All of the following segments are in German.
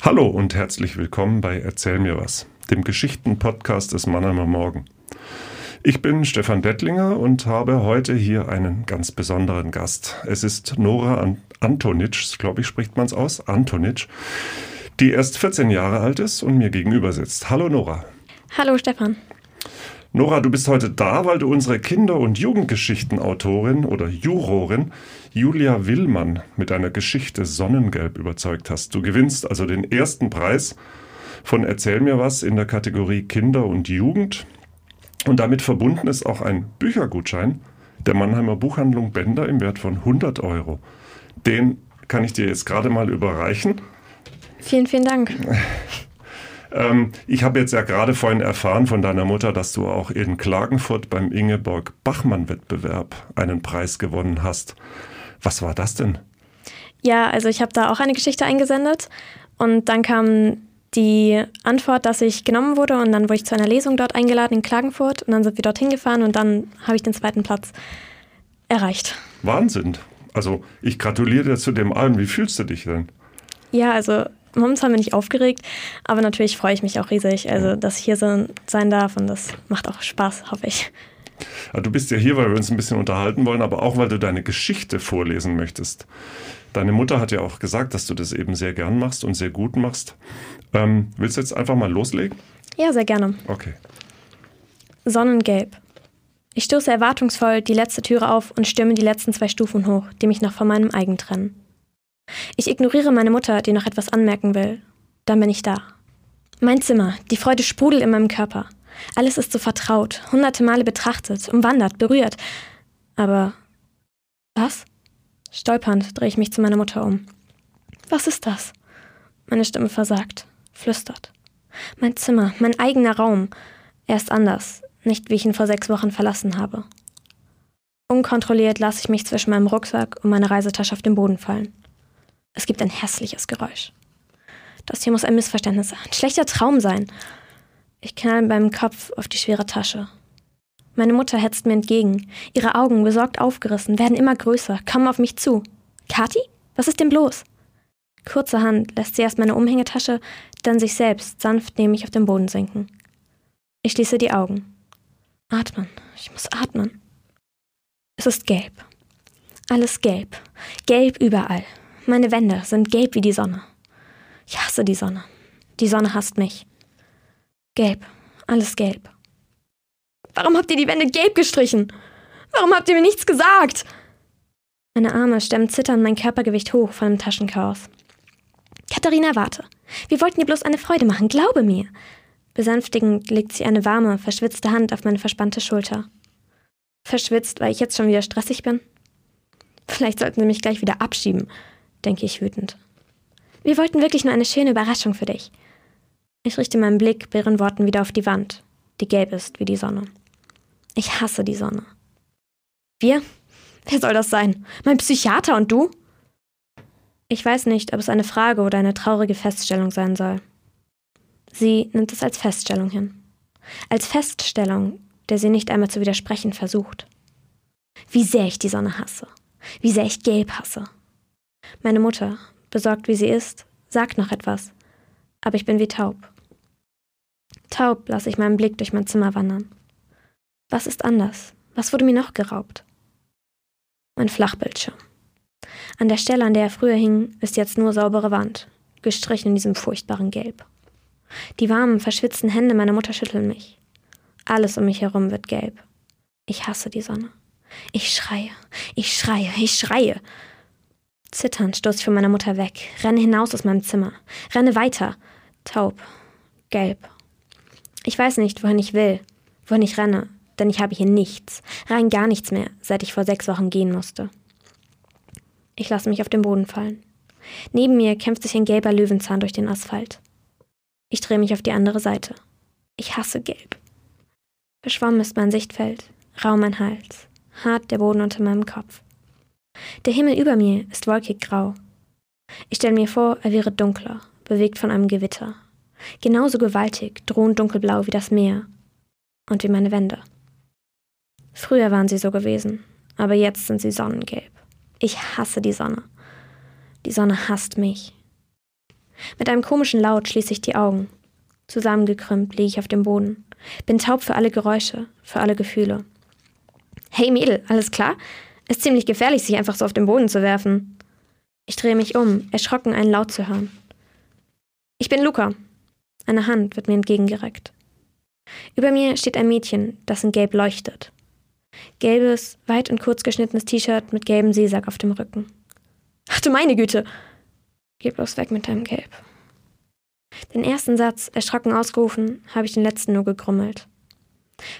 Hallo und herzlich willkommen bei Erzähl mir was, dem Geschichten-Podcast des Mannheimer Morgen. Ich bin Stefan Dettlinger und habe heute hier einen ganz besonderen Gast. Es ist Nora Antonitsch, glaube ich, spricht man es aus, Antonitsch, die erst 14 Jahre alt ist und mir gegenüber sitzt. Hallo Nora. Hallo Stefan. Nora, du bist heute da, weil du unsere Kinder- und Jugendgeschichtenautorin oder Jurorin Julia Willmann mit deiner Geschichte Sonnengelb überzeugt hast. Du gewinnst also den ersten Preis von Erzähl mir was in der Kategorie Kinder und Jugend. Und damit verbunden ist auch ein Büchergutschein der Mannheimer Buchhandlung Bender im Wert von 100 Euro. Den kann ich dir jetzt gerade mal überreichen. Vielen, vielen Dank. Ähm, ich habe jetzt ja gerade vorhin erfahren von deiner Mutter, dass du auch in Klagenfurt beim Ingeborg Bachmann-Wettbewerb einen Preis gewonnen hast. Was war das denn? Ja, also ich habe da auch eine Geschichte eingesendet und dann kam die Antwort, dass ich genommen wurde und dann wurde ich zu einer Lesung dort eingeladen in Klagenfurt und dann sind wir dorthin gefahren und dann habe ich den zweiten Platz erreicht. Wahnsinn. Also ich gratuliere dir zu dem allen. Wie fühlst du dich denn? Ja, also momentan bin ich aufgeregt, aber natürlich freue ich mich auch riesig, also dass ich hier so sein darf und das macht auch Spaß, hoffe ich. Du bist ja hier, weil wir uns ein bisschen unterhalten wollen, aber auch weil du deine Geschichte vorlesen möchtest. Deine Mutter hat ja auch gesagt, dass du das eben sehr gern machst und sehr gut machst. Ähm, willst du jetzt einfach mal loslegen? Ja, sehr gerne. Okay. Sonnengelb. Ich stoße erwartungsvoll die letzte Türe auf und stürme die letzten zwei Stufen hoch, die mich noch von meinem Eigen trennen. Ich ignoriere meine Mutter, die noch etwas anmerken will. Dann bin ich da. Mein Zimmer, die Freude sprudelt in meinem Körper. Alles ist so vertraut, hunderte Male betrachtet, umwandert, berührt. Aber was? Stolpernd drehe ich mich zu meiner Mutter um. Was ist das? Meine Stimme versagt, flüstert. Mein Zimmer, mein eigener Raum. Er ist anders, nicht wie ich ihn vor sechs Wochen verlassen habe. Unkontrolliert lasse ich mich zwischen meinem Rucksack und meiner Reisetasche auf den Boden fallen. Es gibt ein hässliches Geräusch. Das hier muss ein Missverständnis sein, ein schlechter Traum sein. Ich knall beim Kopf auf die schwere Tasche. Meine Mutter hetzt mir entgegen. Ihre Augen, besorgt aufgerissen, werden immer größer, kommen auf mich zu. Kathi? Was ist denn bloß? Kurzerhand lässt sie erst meine Umhängetasche, dann sich selbst sanft neben mich auf den Boden sinken. Ich schließe die Augen. Atmen. Ich muss atmen. Es ist gelb. Alles gelb. Gelb überall. Meine Wände sind gelb wie die Sonne. Ich hasse die Sonne. Die Sonne hasst mich. Gelb. Alles gelb. Warum habt ihr die Wände gelb gestrichen? Warum habt ihr mir nichts gesagt? Meine Arme stemmen zitternd mein Körpergewicht hoch von dem Taschenchaos. Katharina, warte. Wir wollten dir bloß eine Freude machen, glaube mir. Besänftigend legt sie eine warme, verschwitzte Hand auf meine verspannte Schulter. Verschwitzt, weil ich jetzt schon wieder stressig bin? Vielleicht sollten sie mich gleich wieder abschieben denke ich wütend. Wir wollten wirklich nur eine schöne Überraschung für dich. Ich richte meinen Blick bei ihren Worten wieder auf die Wand, die gelb ist wie die Sonne. Ich hasse die Sonne. Wir? Wer soll das sein? Mein Psychiater und du? Ich weiß nicht, ob es eine Frage oder eine traurige Feststellung sein soll. Sie nimmt es als Feststellung hin. Als Feststellung, der sie nicht einmal zu widersprechen versucht. Wie sehr ich die Sonne hasse. Wie sehr ich Gelb hasse. Meine Mutter, besorgt wie sie ist, sagt noch etwas, aber ich bin wie taub. Taub lasse ich meinen Blick durch mein Zimmer wandern. Was ist anders? Was wurde mir noch geraubt? Mein Flachbildschirm. An der Stelle, an der er früher hing, ist jetzt nur saubere Wand, gestrichen in diesem furchtbaren Gelb. Die warmen, verschwitzten Hände meiner Mutter schütteln mich. Alles um mich herum wird gelb. Ich hasse die Sonne. Ich schreie, ich schreie, ich schreie. Zitternd stoße ich von meiner Mutter weg, renne hinaus aus meinem Zimmer, renne weiter, taub, gelb. Ich weiß nicht, wohin ich will, wohin ich renne, denn ich habe hier nichts, rein gar nichts mehr, seit ich vor sechs Wochen gehen musste. Ich lasse mich auf den Boden fallen. Neben mir kämpft sich ein gelber Löwenzahn durch den Asphalt. Ich drehe mich auf die andere Seite. Ich hasse Gelb. Verschwommen ist mein Sichtfeld, rau mein Hals, hart der Boden unter meinem Kopf. Der Himmel über mir ist wolkig grau. Ich stelle mir vor, er wäre dunkler, bewegt von einem Gewitter. Genauso gewaltig, drohend dunkelblau wie das Meer und wie meine Wände. Früher waren sie so gewesen, aber jetzt sind sie sonnengelb. Ich hasse die Sonne. Die Sonne hasst mich. Mit einem komischen Laut schließe ich die Augen. Zusammengekrümmt liege ich auf dem Boden. Bin taub für alle Geräusche, für alle Gefühle. Hey Mädel, alles klar? Ist ziemlich gefährlich, sich einfach so auf den Boden zu werfen. Ich drehe mich um, erschrocken einen Laut zu hören. Ich bin Luca. Eine Hand wird mir entgegengereckt. Über mir steht ein Mädchen, das in Gelb leuchtet. Gelbes, weit und kurz geschnittenes T-Shirt mit gelbem Seesack auf dem Rücken. Ach du meine Güte! Geh bloß weg mit deinem Gelb. Den ersten Satz, erschrocken ausgerufen, habe ich den letzten nur gegrummelt.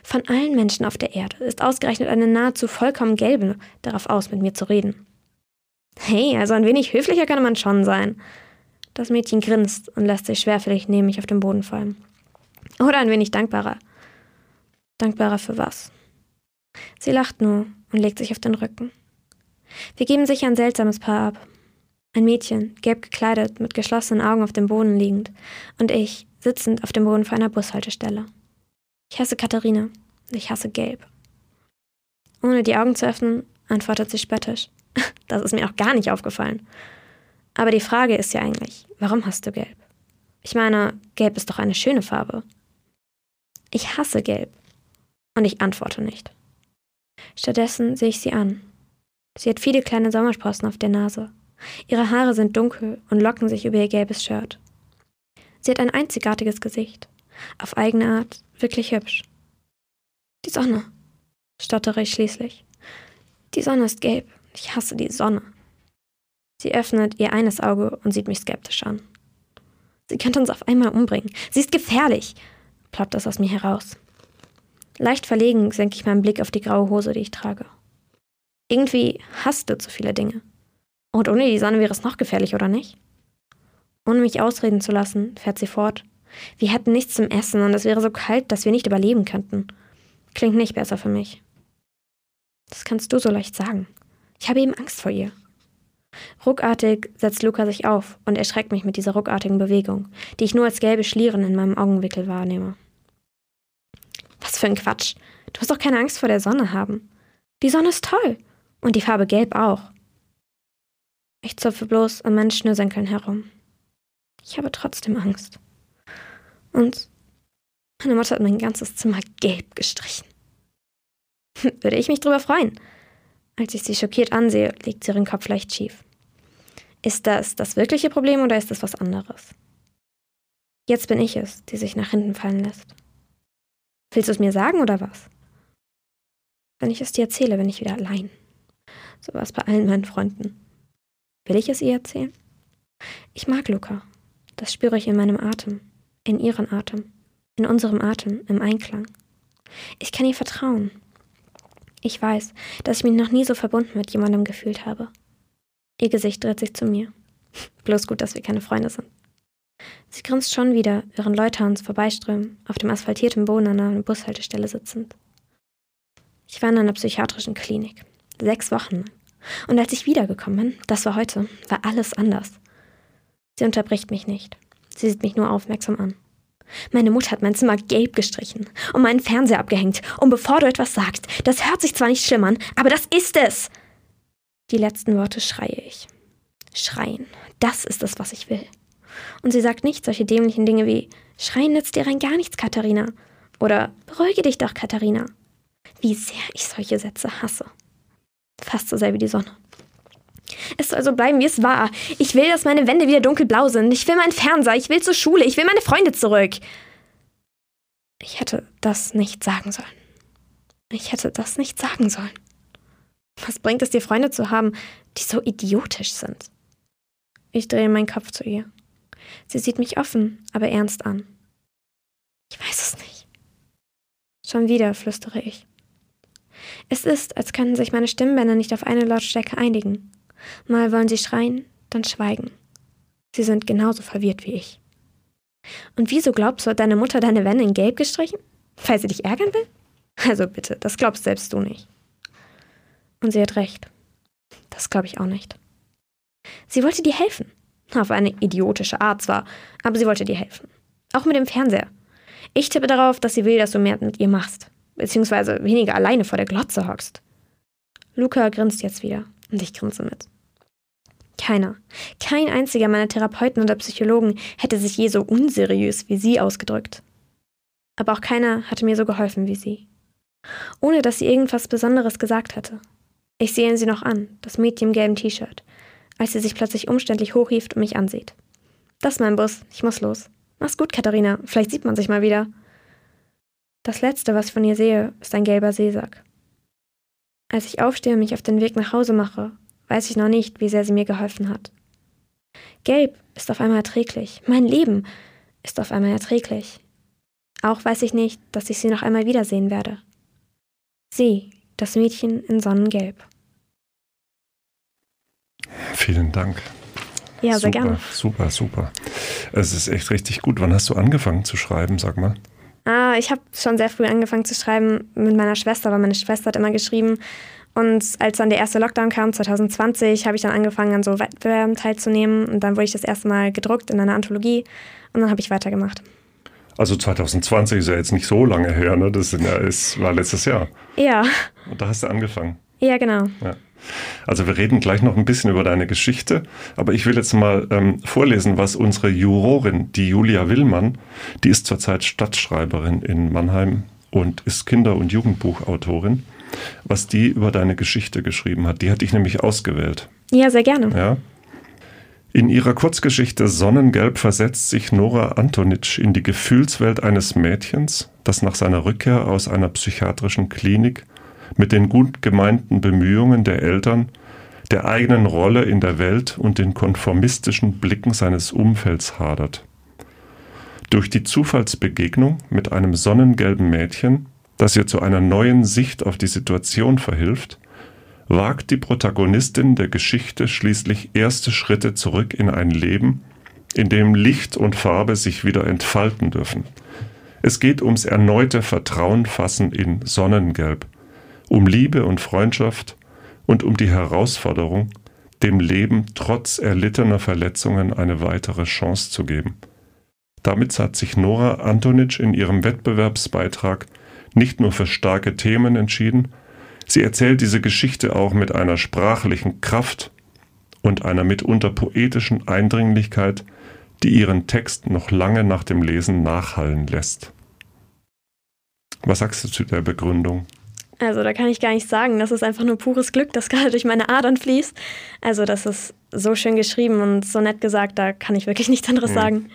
Von allen Menschen auf der Erde ist ausgerechnet eine nahezu vollkommen Gelbe darauf aus, mit mir zu reden. Hey, also ein wenig höflicher kann man schon sein. Das Mädchen grinst und lässt sich schwerfällig neben mich auf den Boden fallen. Oder ein wenig dankbarer. Dankbarer für was? Sie lacht nur und legt sich auf den Rücken. Wir geben sicher ein seltsames Paar ab. Ein Mädchen, gelb gekleidet, mit geschlossenen Augen auf dem Boden liegend, und ich, sitzend auf dem Boden vor einer Bushaltestelle. Ich hasse Katharina. Ich hasse Gelb. Ohne die Augen zu öffnen, antwortet sie spöttisch. Das ist mir auch gar nicht aufgefallen. Aber die Frage ist ja eigentlich, warum hast du Gelb? Ich meine, Gelb ist doch eine schöne Farbe. Ich hasse Gelb. Und ich antworte nicht. Stattdessen sehe ich sie an. Sie hat viele kleine Sommersprossen auf der Nase. Ihre Haare sind dunkel und locken sich über ihr gelbes Shirt. Sie hat ein einzigartiges Gesicht. Auf eigene Art wirklich hübsch. Die Sonne, stottere ich schließlich. Die Sonne ist gelb. Ich hasse die Sonne. Sie öffnet ihr eines Auge und sieht mich skeptisch an. Sie könnte uns auf einmal umbringen. Sie ist gefährlich, ploppt es aus mir heraus. Leicht verlegen senke ich meinen Blick auf die graue Hose, die ich trage. Irgendwie hasst du zu viele Dinge. Und ohne die Sonne wäre es noch gefährlich, oder nicht? Ohne mich ausreden zu lassen, fährt sie fort. Wir hätten nichts zum Essen und es wäre so kalt, dass wir nicht überleben könnten. Klingt nicht besser für mich. Das kannst du so leicht sagen. Ich habe eben Angst vor ihr. Ruckartig setzt Luca sich auf und erschreckt mich mit dieser ruckartigen Bewegung, die ich nur als gelbe Schlieren in meinem Augenwickel wahrnehme. Was für ein Quatsch. Du musst doch keine Angst vor der Sonne haben. Die Sonne ist toll. Und die Farbe Gelb auch. Ich zupfe bloß an meinen Schnürsenkeln herum. Ich habe trotzdem Angst. Und meine Mutter hat mein ganzes Zimmer gelb gestrichen. Würde ich mich drüber freuen. Als ich sie schockiert ansehe, legt sie ihren Kopf leicht schief. Ist das das wirkliche Problem oder ist das was anderes? Jetzt bin ich es, die sich nach hinten fallen lässt. Willst du es mir sagen oder was? Wenn ich es dir erzähle, bin ich wieder allein. So war es bei allen meinen Freunden. Will ich es ihr erzählen? Ich mag Luca. Das spüre ich in meinem Atem, in ihren Atem, in unserem Atem, im Einklang. Ich kann ihr vertrauen. Ich weiß, dass ich mich noch nie so verbunden mit jemandem gefühlt habe. Ihr Gesicht dreht sich zu mir. Bloß gut, dass wir keine Freunde sind. Sie grinst schon wieder, während Leute an uns vorbeiströmen, auf dem asphaltierten Boden an einer Bushaltestelle sitzend. Ich war in einer psychiatrischen Klinik. Sechs Wochen. Und als ich wiedergekommen bin, das war heute, war alles anders. Sie unterbricht mich nicht. Sie sieht mich nur aufmerksam an. Meine Mutter hat mein Zimmer gelb gestrichen und meinen Fernseher abgehängt. Und bevor du etwas sagst, das hört sich zwar nicht schlimm an, aber das ist es. Die letzten Worte schreie ich. Schreien, das ist es, was ich will. Und sie sagt nicht solche dämlichen Dinge wie Schreien nützt dir rein gar nichts, Katharina. Oder Beruhige dich doch, Katharina. Wie sehr ich solche Sätze hasse. Fast so sehr wie die Sonne. Es soll so bleiben, wie es war. Ich will, dass meine Wände wieder dunkelblau sind. Ich will meinen Fernseher. Ich will zur Schule. Ich will meine Freunde zurück. Ich hätte das nicht sagen sollen. Ich hätte das nicht sagen sollen. Was bringt es dir, Freunde zu haben, die so idiotisch sind? Ich drehe meinen Kopf zu ihr. Sie sieht mich offen, aber ernst an. Ich weiß es nicht. Schon wieder flüstere ich. Es ist, als könnten sich meine Stimmbänder nicht auf eine Lautstärke einigen. Mal wollen sie schreien, dann schweigen. Sie sind genauso verwirrt wie ich. Und wieso glaubst du, hat deine Mutter deine Wände in Gelb gestrichen? Weil sie dich ärgern will? Also bitte, das glaubst selbst du nicht. Und sie hat recht. Das glaube ich auch nicht. Sie wollte dir helfen. Auf eine idiotische Art zwar, aber sie wollte dir helfen. Auch mit dem Fernseher. Ich tippe darauf, dass sie will, dass du mehr mit ihr machst. Beziehungsweise weniger alleine vor der Glotze hockst. Luca grinst jetzt wieder und ich grinse mit. Keiner. Kein einziger meiner Therapeuten oder Psychologen hätte sich je so unseriös wie sie ausgedrückt. Aber auch keiner hatte mir so geholfen wie sie. Ohne dass sie irgendwas Besonderes gesagt hatte. Ich sehe sie noch an, das Mädchen im gelben T-Shirt, als sie sich plötzlich umständlich hochhieft und mich ansieht. Das ist mein Bus, ich muss los. Mach's gut, Katharina, vielleicht sieht man sich mal wieder. Das Letzte, was ich von ihr sehe, ist ein gelber Seesack. Als ich aufstehe und mich auf den Weg nach Hause mache, weiß ich noch nicht, wie sehr sie mir geholfen hat. Gelb ist auf einmal erträglich. Mein Leben ist auf einmal erträglich. Auch weiß ich nicht, dass ich sie noch einmal wiedersehen werde. Sie, das Mädchen in Sonnengelb. Vielen Dank. Ja, sehr super, gerne. Super, super. Es ist echt richtig gut. Wann hast du angefangen zu schreiben, sag mal? Ah, ich habe schon sehr früh angefangen zu schreiben mit meiner Schwester, weil meine Schwester hat immer geschrieben. Und als dann der erste Lockdown kam, 2020, habe ich dann angefangen, an so Wettbewerben teilzunehmen. Und dann wurde ich das erste Mal gedruckt in einer Anthologie. Und dann habe ich weitergemacht. Also 2020 ist ja jetzt nicht so lange her, ne? Das ja, ist, war letztes Jahr. Ja. Und da hast du angefangen. Ja, genau. Ja. Also wir reden gleich noch ein bisschen über deine Geschichte, aber ich will jetzt mal ähm, vorlesen, was unsere Jurorin, die Julia Willmann, die ist zurzeit Stadtschreiberin in Mannheim und ist Kinder- und Jugendbuchautorin, was die über deine Geschichte geschrieben hat. Die hat dich nämlich ausgewählt. Ja, sehr gerne. Ja. In ihrer Kurzgeschichte Sonnengelb versetzt sich Nora Antonitsch in die Gefühlswelt eines Mädchens, das nach seiner Rückkehr aus einer psychiatrischen Klinik mit den gut gemeinten Bemühungen der Eltern, der eigenen Rolle in der Welt und den konformistischen Blicken seines Umfelds hadert. Durch die Zufallsbegegnung mit einem sonnengelben Mädchen, das ihr zu einer neuen Sicht auf die Situation verhilft, wagt die Protagonistin der Geschichte schließlich erste Schritte zurück in ein Leben, in dem Licht und Farbe sich wieder entfalten dürfen. Es geht ums erneute Vertrauen fassen in Sonnengelb, um Liebe und Freundschaft und um die Herausforderung, dem Leben trotz erlittener Verletzungen eine weitere Chance zu geben. Damit hat sich Nora Antonitsch in ihrem Wettbewerbsbeitrag nicht nur für starke Themen entschieden, sie erzählt diese Geschichte auch mit einer sprachlichen Kraft und einer mitunter poetischen Eindringlichkeit, die ihren Text noch lange nach dem Lesen nachhallen lässt. Was sagst du zu der Begründung? Also da kann ich gar nicht sagen. Das ist einfach nur pures Glück, das gerade durch meine Adern fließt. Also das ist so schön geschrieben und so nett gesagt, da kann ich wirklich nichts anderes Mhm. sagen.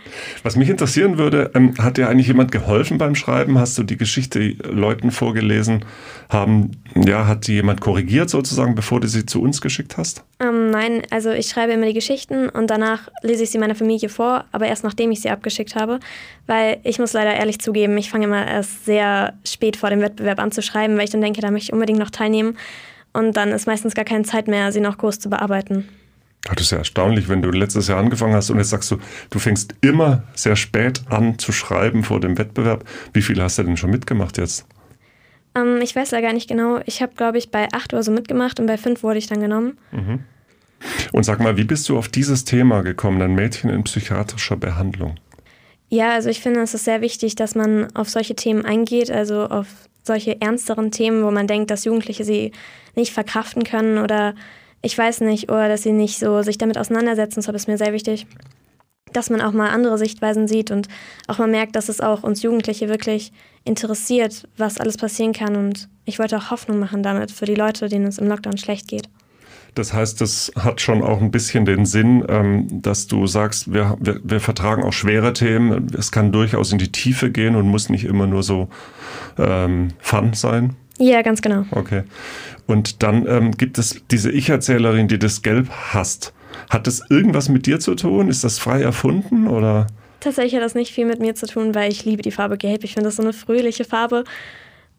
Was mich interessieren würde, ähm, hat dir eigentlich jemand geholfen beim Schreiben? Hast du die Geschichte Leuten vorgelesen? Haben, ja, hat die jemand korrigiert sozusagen, bevor du sie zu uns geschickt hast? Ähm, nein, also ich schreibe immer die Geschichten und danach lese ich sie meiner Familie vor, aber erst nachdem ich sie abgeschickt habe. Weil ich muss leider ehrlich zugeben, ich fange immer erst sehr spät vor dem Wettbewerb an zu schreiben, weil ich dann denke, da möchte ich unbedingt noch teilnehmen. Und dann ist meistens gar keine Zeit mehr, sie noch groß zu bearbeiten. Das ist ja erstaunlich, wenn du letztes Jahr angefangen hast und jetzt sagst du, du fängst immer sehr spät an zu schreiben vor dem Wettbewerb. Wie viel hast du denn schon mitgemacht jetzt? Ähm, ich weiß ja gar nicht genau. Ich habe, glaube ich, bei 8 Uhr so mitgemacht und bei 5 wurde ich dann genommen. Und sag mal, wie bist du auf dieses Thema gekommen, ein Mädchen in psychiatrischer Behandlung? Ja, also ich finde, es ist sehr wichtig, dass man auf solche Themen eingeht, also auf solche ernsteren Themen, wo man denkt, dass Jugendliche sie nicht verkraften können oder ich weiß nicht, oder dass sie nicht so sich damit auseinandersetzen. Deshalb ist mir sehr wichtig, dass man auch mal andere Sichtweisen sieht und auch mal merkt, dass es auch uns Jugendliche wirklich interessiert, was alles passieren kann. Und ich wollte auch Hoffnung machen damit für die Leute, denen es im Lockdown schlecht geht. Das heißt, das hat schon auch ein bisschen den Sinn, ähm, dass du sagst, wir, wir, wir vertragen auch schwere Themen. Es kann durchaus in die Tiefe gehen und muss nicht immer nur so ähm, Fun sein. Ja, ganz genau. Okay. Und dann ähm, gibt es diese Ich-Erzählerin, die das Gelb hasst. Hat das irgendwas mit dir zu tun? Ist das frei erfunden oder? Tatsächlich hat das nicht viel mit mir zu tun, weil ich liebe die Farbe Gelb. Ich finde das so eine fröhliche Farbe.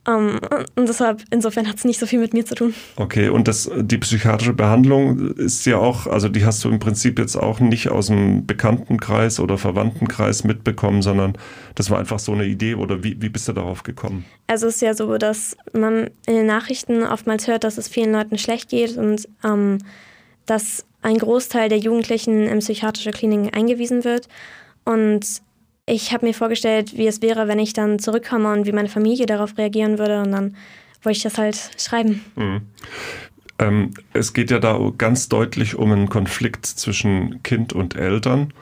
Um, und deshalb, insofern hat es nicht so viel mit mir zu tun. Okay, und das, die psychiatrische Behandlung ist ja auch, also die hast du im Prinzip jetzt auch nicht aus dem Bekanntenkreis oder Verwandtenkreis mitbekommen, sondern das war einfach so eine Idee oder wie, wie bist du darauf gekommen? Also es ist ja so, dass man in den Nachrichten oftmals hört, dass es vielen Leuten schlecht geht und ähm, dass ein Großteil der Jugendlichen in psychiatrische Kliniken eingewiesen wird. Und ich habe mir vorgestellt, wie es wäre, wenn ich dann zurückkomme und wie meine Familie darauf reagieren würde. Und dann wollte ich das halt schreiben. Mhm. Ähm, es geht ja da ganz deutlich um einen Konflikt zwischen Kind und Eltern.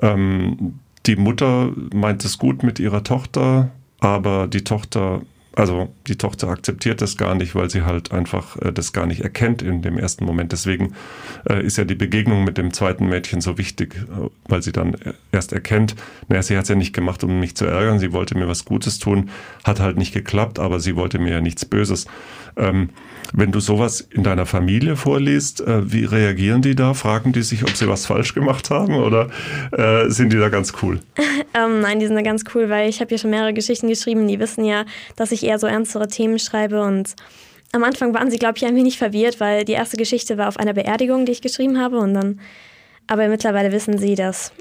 Ähm, die Mutter meint es gut mit ihrer Tochter, aber die Tochter also die Tochter akzeptiert das gar nicht, weil sie halt einfach äh, das gar nicht erkennt in dem ersten Moment. Deswegen äh, ist ja die Begegnung mit dem zweiten Mädchen so wichtig, äh, weil sie dann erst erkennt, naja, sie hat es ja nicht gemacht, um mich zu ärgern, sie wollte mir was Gutes tun, hat halt nicht geklappt, aber sie wollte mir ja nichts Böses. Ähm, wenn du sowas in deiner Familie vorliest, äh, wie reagieren die da? Fragen die sich, ob sie was falsch gemacht haben oder äh, sind die da ganz cool? ähm, nein, die sind da ganz cool, weil ich habe ja schon mehrere Geschichten geschrieben. Die wissen ja, dass ich eher so ernstere Themen schreibe und am Anfang waren sie, glaube ich, ein wenig verwirrt, weil die erste Geschichte war auf einer Beerdigung, die ich geschrieben habe und dann, aber mittlerweile wissen sie, dass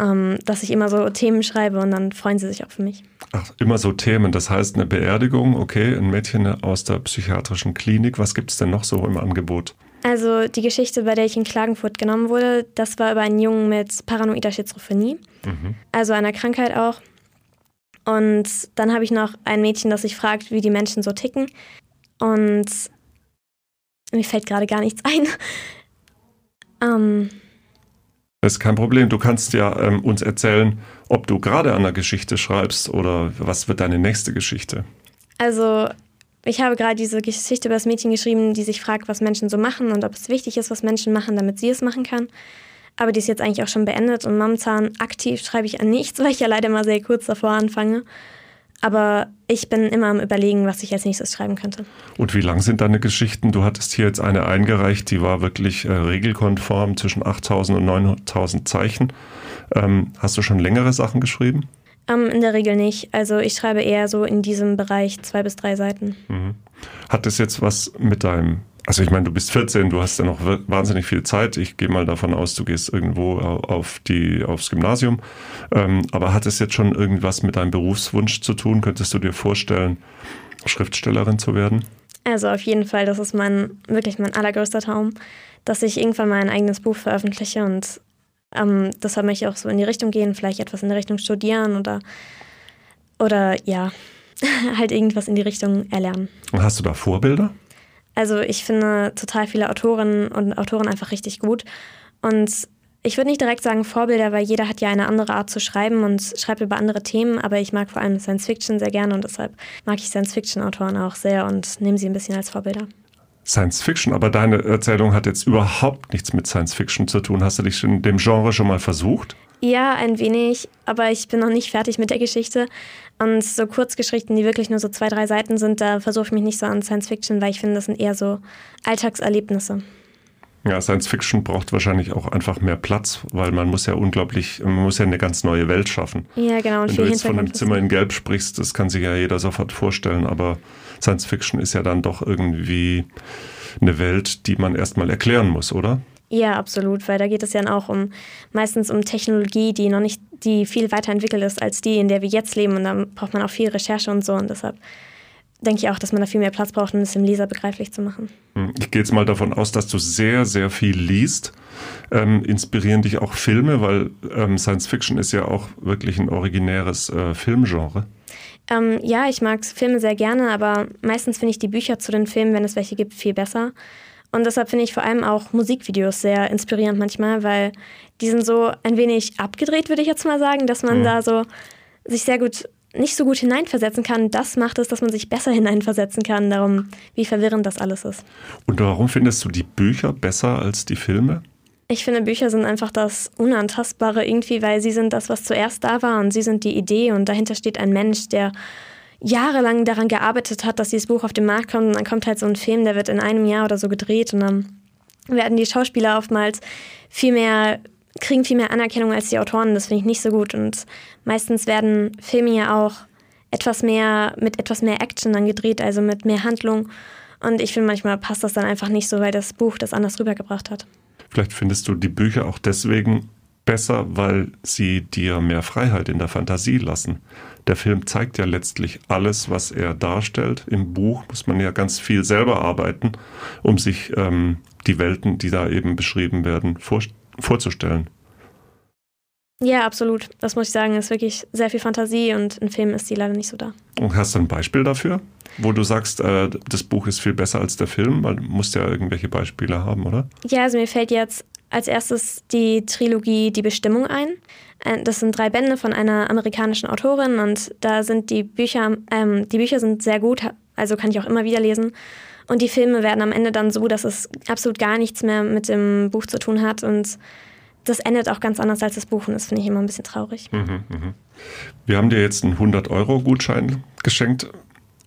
ähm, dass ich immer so Themen schreibe und dann freuen sie sich auch für mich. Ach, immer so Themen. Das heißt eine Beerdigung, okay, ein Mädchen aus der psychiatrischen Klinik. Was gibt es denn noch so im Angebot? Also die Geschichte, bei der ich in Klagenfurt genommen wurde, das war über einen Jungen mit paranoider Schizophrenie, mhm. also einer Krankheit auch. Und dann habe ich noch ein Mädchen, das sich fragt, wie die Menschen so ticken. Und mir fällt gerade gar nichts ein. ähm, das ist kein Problem. Du kannst ja ähm, uns erzählen, ob du gerade an der Geschichte schreibst oder was wird deine nächste Geschichte. Also, ich habe gerade diese Geschichte über das Mädchen geschrieben, die sich fragt, was Menschen so machen und ob es wichtig ist, was Menschen machen, damit sie es machen kann. Aber die ist jetzt eigentlich auch schon beendet und momentan aktiv schreibe ich an nichts, weil ich ja leider mal sehr kurz davor anfange. Aber ich bin immer am Überlegen, was ich als nächstes schreiben könnte. Und wie lang sind deine Geschichten? Du hattest hier jetzt eine eingereicht, die war wirklich äh, regelkonform zwischen 8000 und 9000 Zeichen. Ähm, hast du schon längere Sachen geschrieben? Ähm, in der Regel nicht. Also ich schreibe eher so in diesem Bereich zwei bis drei Seiten. Mhm. Hat das jetzt was mit deinem also ich meine, du bist 14, du hast ja noch wahnsinnig viel Zeit. Ich gehe mal davon aus, du gehst irgendwo auf die, aufs Gymnasium. Ähm, aber hat es jetzt schon irgendwas mit deinem Berufswunsch zu tun? Könntest du dir vorstellen, Schriftstellerin zu werden? Also auf jeden Fall, das ist mein wirklich mein allergrößter Traum, dass ich irgendwann mal ein eigenes Buch veröffentliche und ähm, deshalb möchte ich auch so in die Richtung gehen, vielleicht etwas in der Richtung studieren oder oder ja, halt irgendwas in die Richtung erlernen. Und hast du da Vorbilder? Also ich finde total viele Autorinnen und Autoren einfach richtig gut. Und ich würde nicht direkt sagen Vorbilder, weil jeder hat ja eine andere Art zu schreiben und schreibt über andere Themen, aber ich mag vor allem Science Fiction sehr gerne und deshalb mag ich Science Fiction Autoren auch sehr und nehme sie ein bisschen als Vorbilder. Science Fiction, aber deine Erzählung hat jetzt überhaupt nichts mit Science Fiction zu tun. Hast du dich in dem Genre schon mal versucht? Ja, ein wenig, aber ich bin noch nicht fertig mit der Geschichte. Und so Kurzgeschichten, die wirklich nur so zwei, drei Seiten sind, da versuche ich mich nicht so an Science Fiction, weil ich finde, das sind eher so Alltagserlebnisse. Ja, Science Fiction braucht wahrscheinlich auch einfach mehr Platz, weil man muss ja unglaublich, man muss ja eine ganz neue Welt schaffen. Ja, genau. Und Wenn du jetzt von einem Zimmer in Gelb sprichst, das kann sich ja jeder sofort vorstellen, aber Science Fiction ist ja dann doch irgendwie eine Welt, die man erstmal erklären muss, oder? Ja, absolut, weil da geht es ja auch um meistens um Technologie, die noch nicht, die viel weiterentwickelt ist als die, in der wir jetzt leben. Und da braucht man auch viel Recherche und so. Und deshalb denke ich auch, dass man da viel mehr Platz braucht, um es dem Leser begreiflich zu machen. Hm, ich gehe jetzt mal davon aus, dass du sehr, sehr viel liest. Ähm, inspirieren dich auch Filme, weil ähm, Science Fiction ist ja auch wirklich ein originäres äh, Filmgenre. Ähm, ja, ich mag Filme sehr gerne, aber meistens finde ich die Bücher zu den Filmen, wenn es welche gibt, viel besser. Und deshalb finde ich vor allem auch Musikvideos sehr inspirierend manchmal, weil die sind so ein wenig abgedreht, würde ich jetzt mal sagen, dass man mhm. da so sich sehr gut nicht so gut hineinversetzen kann. Das macht es, dass man sich besser hineinversetzen kann, darum, wie verwirrend das alles ist. Und warum findest du die Bücher besser als die Filme? Ich finde, Bücher sind einfach das Unantastbare irgendwie, weil sie sind das, was zuerst da war und sie sind die Idee und dahinter steht ein Mensch, der jahrelang daran gearbeitet hat, dass dieses Buch auf den Markt kommt und dann kommt halt so ein Film, der wird in einem Jahr oder so gedreht und dann werden die Schauspieler oftmals viel mehr kriegen viel mehr Anerkennung als die Autoren. Das finde ich nicht so gut. Und meistens werden Filme ja auch etwas mehr mit etwas mehr Action dann gedreht, also mit mehr Handlung. Und ich finde, manchmal passt das dann einfach nicht so, weil das Buch das anders rübergebracht hat. Vielleicht findest du die Bücher auch deswegen besser, weil sie dir mehr Freiheit in der Fantasie lassen. Der Film zeigt ja letztlich alles, was er darstellt. Im Buch muss man ja ganz viel selber arbeiten, um sich ähm, die Welten, die da eben beschrieben werden, vor, vorzustellen. Ja, absolut. Das muss ich sagen, ist wirklich sehr viel Fantasie und in Filmen ist die leider nicht so da. Und hast du ein Beispiel dafür, wo du sagst, äh, das Buch ist viel besser als der Film? Du musst ja irgendwelche Beispiele haben, oder? Ja, also mir fällt jetzt als erstes die Trilogie Die Bestimmung ein. Äh, das sind drei Bände von einer amerikanischen Autorin und da sind die Bücher, ähm, die Bücher sind sehr gut, also kann ich auch immer wieder lesen. Und die Filme werden am Ende dann so, dass es absolut gar nichts mehr mit dem Buch zu tun hat und das endet auch ganz anders als das Buch und das finde ich immer ein bisschen traurig. Mhm, mh. Wir haben dir jetzt einen 100-Euro-Gutschein geschenkt.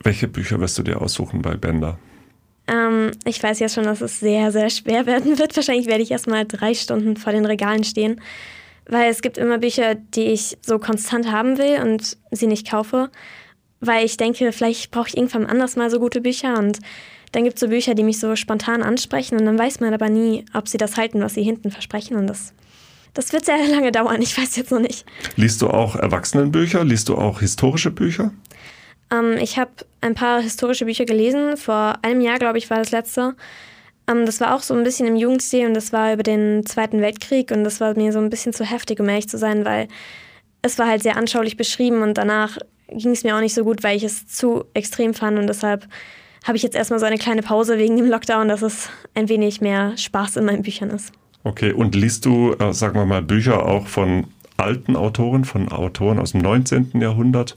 Welche Bücher wirst du dir aussuchen bei Bender? Ähm, ich weiß ja schon, dass es sehr, sehr schwer werden wird. Wahrscheinlich werde ich erst mal drei Stunden vor den Regalen stehen, weil es gibt immer Bücher, die ich so konstant haben will und sie nicht kaufe, weil ich denke, vielleicht brauche ich irgendwann anders mal so gute Bücher und dann gibt es so Bücher, die mich so spontan ansprechen und dann weiß man aber nie, ob sie das halten, was sie hinten versprechen und das das wird sehr lange dauern, ich weiß jetzt noch nicht. Liest du auch Erwachsenenbücher? Liest du auch historische Bücher? Ähm, ich habe ein paar historische Bücher gelesen. Vor einem Jahr, glaube ich, war das letzte. Ähm, das war auch so ein bisschen im Jugendstil und das war über den Zweiten Weltkrieg und das war mir so ein bisschen zu heftig, um ehrlich zu sein, weil es war halt sehr anschaulich beschrieben und danach ging es mir auch nicht so gut, weil ich es zu extrem fand und deshalb habe ich jetzt erstmal so eine kleine Pause wegen dem Lockdown, dass es ein wenig mehr Spaß in meinen Büchern ist. Okay, und liest du, äh, sagen wir mal, Bücher auch von alten Autoren, von Autoren aus dem 19. Jahrhundert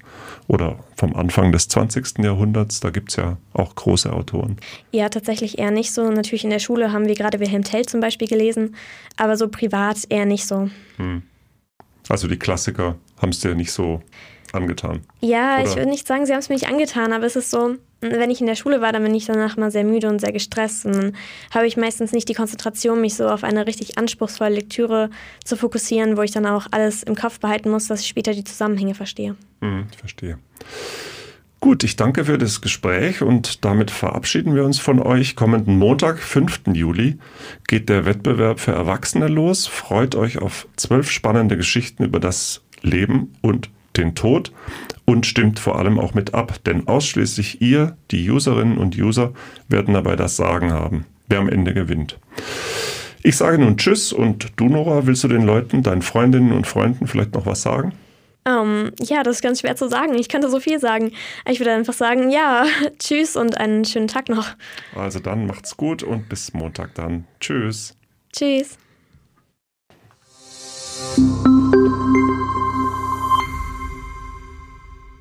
oder vom Anfang des 20. Jahrhunderts? Da gibt es ja auch große Autoren. Ja, tatsächlich eher nicht so. Natürlich in der Schule haben wir gerade Wilhelm Tell zum Beispiel gelesen, aber so privat eher nicht so. Hm. Also die Klassiker haben es dir nicht so angetan? Ja, Oder? ich würde nicht sagen, sie haben es mir nicht angetan, aber es ist so, wenn ich in der Schule war, dann bin ich danach mal sehr müde und sehr gestresst. Und dann habe ich meistens nicht die Konzentration, mich so auf eine richtig anspruchsvolle Lektüre zu fokussieren, wo ich dann auch alles im Kopf behalten muss, dass ich später die Zusammenhänge verstehe. Mhm, ich verstehe. Gut, ich danke für das Gespräch und damit verabschieden wir uns von euch. Kommenden Montag, 5. Juli, geht der Wettbewerb für Erwachsene los. Freut euch auf zwölf spannende Geschichten über das Leben und den Tod und stimmt vor allem auch mit ab, denn ausschließlich ihr, die Userinnen und User, werden dabei das Sagen haben, wer am Ende gewinnt. Ich sage nun Tschüss und du, Nora, willst du den Leuten, deinen Freundinnen und Freunden vielleicht noch was sagen? Um, ähm, ja, das ist ganz schwer zu sagen. Ich könnte so viel sagen. Ich würde einfach sagen, ja, tschüss und einen schönen Tag noch. Also dann macht's gut und bis Montag dann. Tschüss. Tschüss.